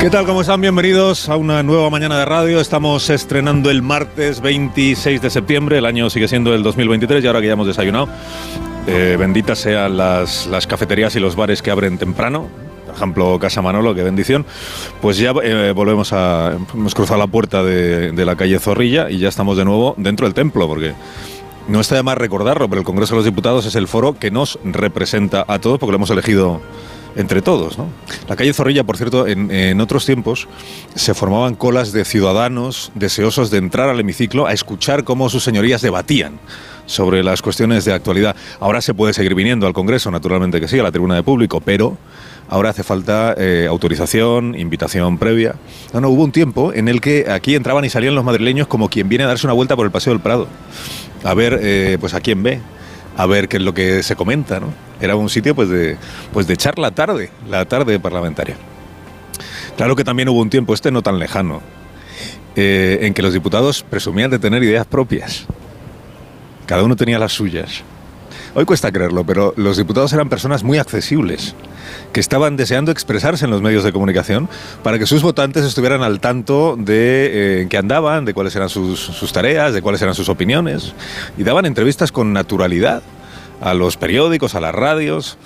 ¿Qué tal? ¿Cómo están? Bienvenidos a una nueva mañana de radio. Estamos estrenando el martes 26 de septiembre. El año sigue siendo el 2023 y ahora que ya hemos desayunado, eh, benditas sean las, cafeterías y los bares que abren temprano. Por ejemplo, Casa Manolo, qué bendición. Pues ya eh, volvemos a. Hemos cruzado la puerta de, de la calle Zorrilla y ya estamos de nuevo dentro del templo, porque no está de más recordarlo, pero el Congreso de los Diputados es el foro que nos representa a todos, porque lo hemos elegido entre todos. ¿no? La calle Zorrilla, por cierto, en, otros tiempos se formaban colas de ciudadanos deseosos de entrar al hemiciclo a escuchar cómo sus señorías debatían sobre las cuestiones de actualidad. Ahora se puede seguir viniendo al Congreso, naturalmente que sí, a la tribuna de público, pero ahora hace falta eh, autorización, invitación previa. No, no, hubo un tiempo en el que aquí entraban y salían los madrileños como quien viene a darse una vuelta por el Paseo del Prado, a ver eh, pues a quién ve a ver qué es lo que se comenta, ¿no? Era un sitio pues de, pues de echar la tarde, la tarde parlamentaria. Claro que también hubo un tiempo, este no tan lejano, eh, en que los diputados presumían de tener ideas propias. Cada uno tenía las suyas. Hoy cuesta creerlo, pero los diputados eran personas muy accesibles, que estaban deseando expresarse en los medios de comunicación para que sus votantes estuvieran al tanto de eh, qué andaban, de cuáles eran sus, sus tareas, de cuáles eran sus opiniones, y daban entrevistas con naturalidad a los periódicos, a las radios,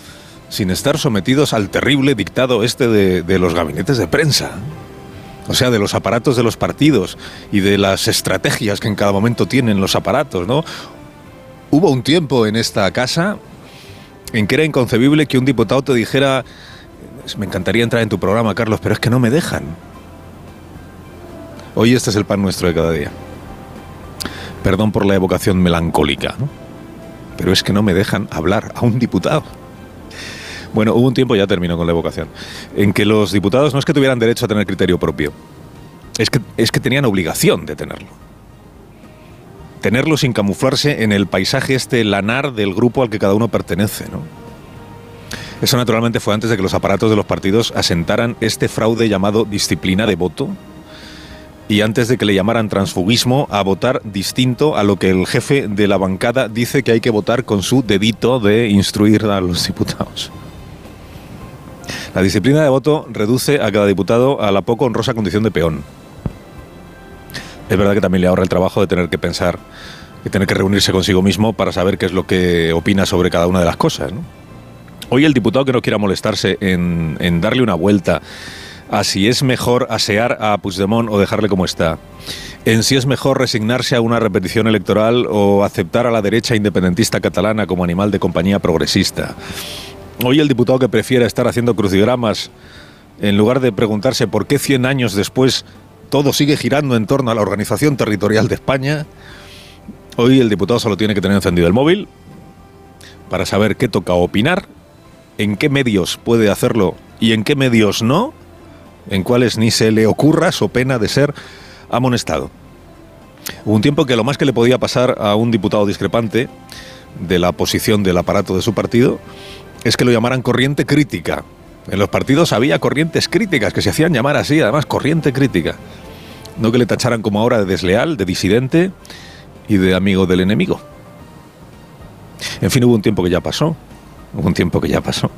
sin estar sometidos al terrible dictado este de, de los gabinetes de prensa. O sea, de los aparatos de los partidos y de las estrategias que en cada momento tienen los aparatos, ¿no? Hubo un tiempo en esta casa en que era inconcebible que un diputado te dijera, me encantaría entrar en tu programa, Carlos, pero es que no me dejan. Hoy este es el pan nuestro de cada día. Perdón por la evocación melancólica, ¿no? pero es que no me dejan hablar a un diputado. Bueno, hubo un tiempo, ya termino con la evocación, en que los diputados no es que tuvieran derecho a tener criterio propio, es que, es que tenían obligación de tenerlo tenerlo sin camuflarse en el paisaje este lanar del grupo al que cada uno pertenece, ¿no? Eso naturalmente fue antes de que los aparatos de los partidos asentaran este fraude llamado disciplina de voto y antes de que le llamaran transfugismo a votar distinto a lo que el jefe de la bancada dice que hay que votar con su dedito de instruir a los diputados. La disciplina de voto reduce a cada diputado a la poco honrosa condición de peón es verdad que también le ahorra el trabajo de tener que pensar y tener que reunirse consigo mismo para saber qué es lo que opina sobre cada una de las cosas. Hoy el diputado que no quiera molestarse en, en, darle una vuelta a si es mejor asear a Puigdemont o dejarle como está, en si es mejor resignarse a una repetición electoral o aceptar a la derecha independentista catalana como animal de compañía progresista. Hoy el diputado que prefiera estar haciendo crucigramas en lugar de preguntarse por qué 100 años después todo sigue girando en torno a la organización territorial de España. Hoy el diputado solo tiene que tener encendido el móvil para saber qué toca opinar, en qué medios puede hacerlo y en qué medios no, en cuáles ni se le ocurra su pena de ser amonestado. Un tiempo que lo más que le podía pasar a un diputado discrepante de la posición del aparato de su partido es que lo llamaran corriente crítica. En los partidos había corrientes críticas que se hacían llamar así, además corriente crítica. No que le tacharan como ahora de desleal, de disidente y de amigo del enemigo. En fin, hubo un tiempo que ya pasó. Hubo un tiempo que ya pasó.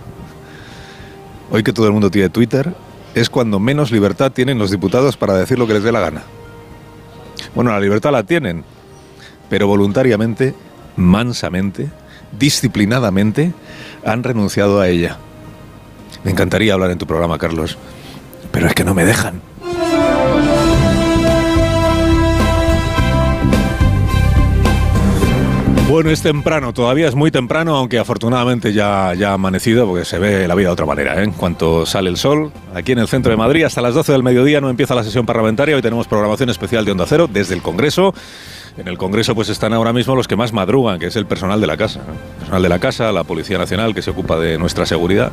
Hoy que todo el mundo tiene Twitter, es cuando menos libertad tienen los diputados para decir lo que les dé la gana. Bueno, la libertad la tienen, pero voluntariamente, mansamente, disciplinadamente, han renunciado a ella. Me encantaría hablar en tu programa, Carlos, pero es que no me dejan. Bueno, es temprano, todavía es muy temprano, aunque afortunadamente ya, ya ha amanecido, porque se ve la vida de otra manera. ¿eh? En cuanto sale el sol, aquí en el centro de Madrid, hasta las 12 del mediodía no empieza la sesión parlamentaria. Hoy tenemos programación especial de Onda Cero desde el Congreso. En el Congreso pues están ahora mismo los que más madrugan, que es el personal de la casa. El personal de la casa, la Policía Nacional, que se ocupa de nuestra seguridad.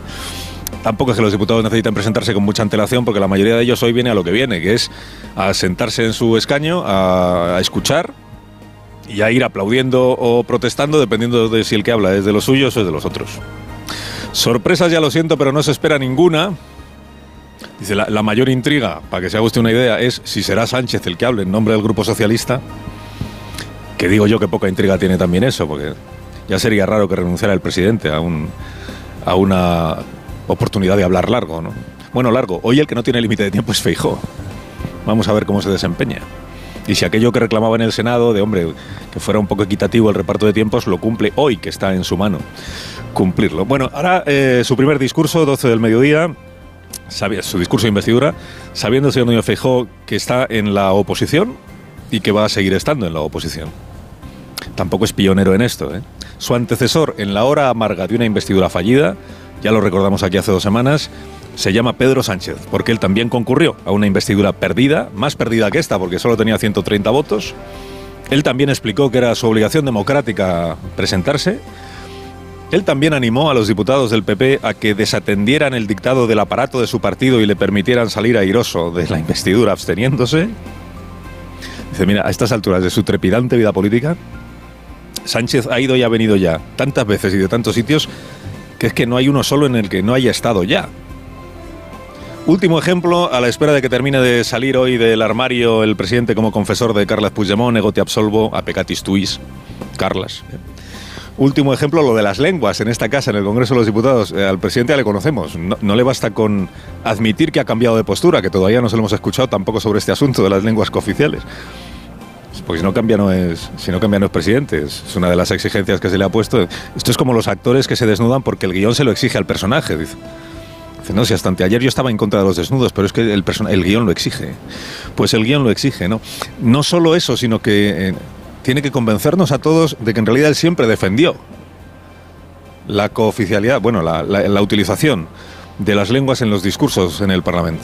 Tampoco es que los diputados necesiten presentarse con mucha antelación, porque la mayoría de ellos hoy viene a lo que viene, que es a sentarse en su escaño, a, escuchar y a ir aplaudiendo o protestando, dependiendo de si el que habla es de los suyos o es de los otros. Sorpresas ya lo siento, pero no se espera ninguna. Dice, la, la, mayor intriga, para que se haga usted una idea, es si será Sánchez el que hable en nombre del Grupo Socialista. Que digo yo que poca intriga tiene también eso, porque ya sería raro que renunciara el presidente a, un, a una oportunidad de hablar largo, ¿no? Bueno, largo. Hoy el que no tiene límite de tiempo es Feijó. Vamos a ver cómo se desempeña. Y si aquello que reclamaba en el Senado, de hombre, que fuera un poco equitativo el reparto de tiempos, lo cumple hoy, que está en su mano cumplirlo. Bueno, ahora eh, su primer discurso, 12 del mediodía, su discurso de investidura, sabiendo el señor Núñez Feijó que está en la oposición y que va a seguir estando en la oposición. Tampoco es pionero en esto. ¿eh? Su antecesor en la hora amarga de una investidura fallida, ya lo recordamos aquí hace dos semanas, se llama Pedro Sánchez, porque él también concurrió a una investidura perdida, más perdida que esta, porque solo tenía 130 votos. Él también explicó que era su obligación democrática presentarse. Él también animó a los diputados del PP a que desatendieran el dictado del aparato de su partido y le permitieran salir airoso de la investidura absteniéndose. Dice, mira, a estas alturas de su trepidante vida política, Sánchez ha ido y ha venido ya tantas veces y de tantos sitios que es que no hay uno solo en el que no haya estado ya. Último ejemplo, a la espera de que termine de salir hoy del armario el presidente como confesor de Carles Puigdemont, ego te absolvo, a pecatis tuis, Carlas. Último ejemplo, lo de las lenguas en esta casa, en el Congreso de los Diputados. Eh, al presidente ya le conocemos. No, no, le basta con admitir que ha cambiado de postura, que todavía no se lo hemos escuchado tampoco sobre este asunto de las lenguas cooficiales. Porque si no cambia no es, si no es presidente. Es una de las exigencias que se le ha puesto. Esto es como los actores que se desnudan porque el guion se lo exige al personaje, dice. No, si hasta anteayer yo estaba en contra de los desnudos, pero es que el, el guion lo exige. Pues el guion lo exige, ¿no? No solo eso, sino que eh, tiene que convencernos a todos de que en realidad él siempre defendió la cooficialidad, bueno, la, la utilización de las lenguas en los discursos en el Parlamento.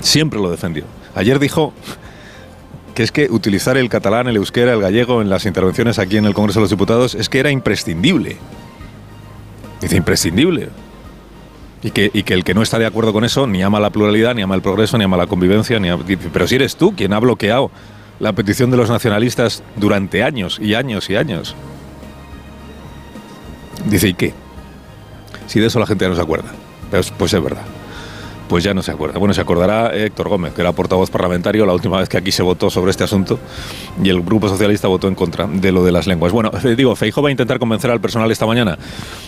Siempre lo defendió. Ayer dijo que es que utilizar el catalán, el euskera, el gallego en las intervenciones aquí en el Congreso de los Diputados es que era imprescindible. Dice imprescindible. Y que, y que, el que no está de acuerdo con eso ni ama la pluralidad, ni ama el progreso, ni ama la convivencia, ni ama, pero si eres tú quien ha bloqueado la petición de los nacionalistas durante años y años y años. Dice, ¿y qué? Si de eso la gente ya no se acuerda. Pues, pues es verdad pues ya no se acuerda. Bueno, se acordará Héctor Gómez, que era portavoz parlamentario la última vez que aquí se votó sobre este asunto y el Grupo Socialista votó en contra de lo de las lenguas. Bueno, digo, Feijo va a intentar convencer al personal esta mañana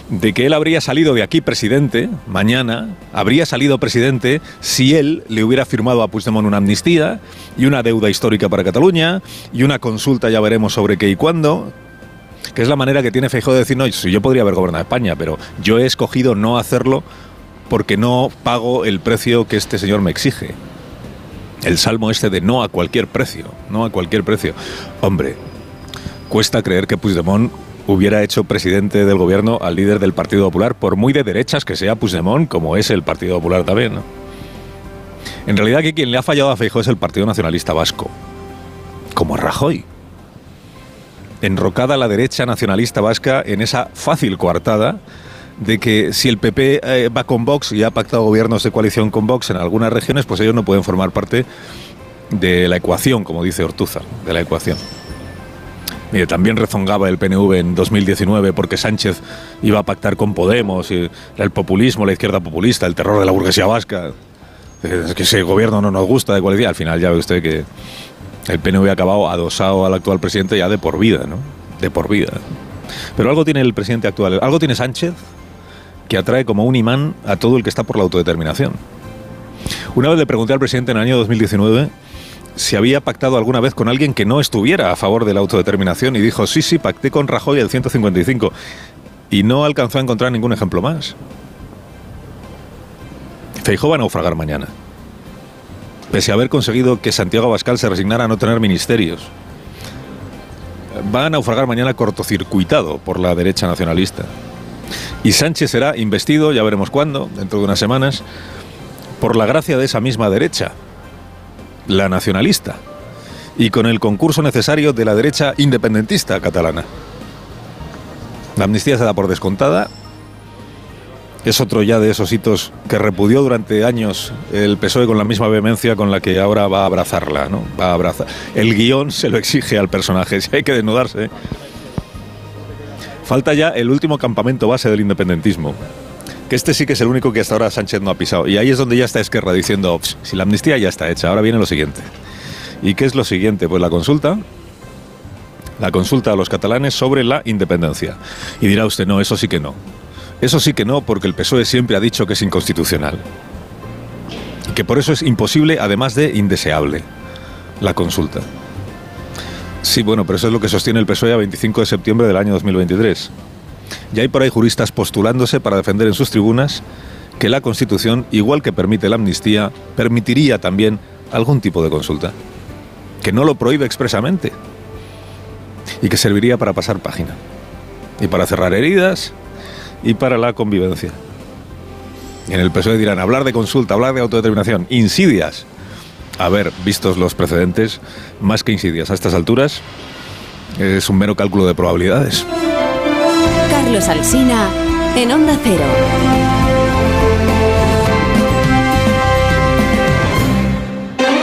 de que él habría salido de aquí presidente, mañana, habría salido presidente si él le hubiera firmado a Puigdemont una amnistía y una deuda histórica para Cataluña y una consulta, ya veremos sobre qué y cuándo, que es la manera que tiene Feijóo de decir, no, yo podría haber gobernado España, pero yo he escogido no hacerlo porque no pago el precio que este señor me exige. El salmo este de no a cualquier precio, no a cualquier precio. Hombre, cuesta creer que Puigdemont hubiera hecho presidente del gobierno al líder del Partido Popular, por muy de derechas que sea Puigdemont, como es el Partido Popular también. ¿no? En realidad aquí quien le ha fallado a Feijóo es el Partido Nacionalista Vasco, como Rajoy. Enrocada la derecha nacionalista vasca en esa fácil coartada de que si el PP eh, va con Vox y ha pactado gobiernos de coalición con Vox en algunas regiones, pues ellos no pueden formar parte de la ecuación, como dice Ortúzar, de la ecuación. Mire, también rezongaba el PNV en 2019 porque Sánchez iba a pactar con Podemos, y el populismo, la izquierda populista, el terror de la burguesía vasca. Es que ese gobierno no nos gusta de coalición. Al final ya ve usted que el PNV ha acabado adosado al actual presidente ya de por vida, ¿no? De por vida. Pero algo tiene el presidente actual, algo tiene Sánchez que atrae como un imán a todo el que está por la autodeterminación. Una vez le pregunté al presidente en el año 2019 si había pactado alguna vez con alguien que no estuviera a favor de la autodeterminación y dijo, sí, sí, pacté con Rajoy el 155 y no alcanzó a encontrar ningún ejemplo más. Feijóo va a naufragar mañana. Pese a haber conseguido que Santiago Abascal se resignara a no tener ministerios. Va a naufragar mañana cortocircuitado por la derecha nacionalista. Y Sánchez será investido, ya veremos cuándo, dentro de unas semanas, por la gracia de esa misma derecha, la nacionalista. y con el concurso necesario de la derecha independentista catalana. La amnistía se da por descontada. Es otro ya de esos hitos que repudió durante años el PSOE con la misma vehemencia con la que ahora va a abrazarla, ¿no? Va a abrazar. El guion se lo exige al personaje, si hay que desnudarse. Falta ya el último campamento base del independentismo, que este sí que es el único que hasta ahora Sánchez no ha pisado. Y ahí es donde ya está Esquerra diciendo, si la amnistía ya está hecha, ahora viene lo siguiente. ¿Y qué es lo siguiente? Pues la consulta, la consulta a los catalanes sobre la independencia. Y dirá usted, no, eso sí que no. Eso sí que no, porque el PSOE siempre ha dicho que es inconstitucional. Y que por eso es imposible, además de indeseable, la consulta. Sí, bueno, pero eso es lo que sostiene el PSOE a 25 de septiembre del año 2023. Y hay por ahí juristas postulándose para defender en sus tribunas que la Constitución, igual que permite la amnistía, permitiría también algún tipo de consulta. Que no lo prohíbe expresamente, y que serviría para pasar página, y para cerrar heridas, y para la convivencia. Y en el PSOE dirán, hablar de consulta, hablar de autodeterminación, insidias. A ver, vistos los precedentes, más que insidias a estas alturas, es un mero cálculo de probabilidades. Carlos Alsina, en Onda Cero.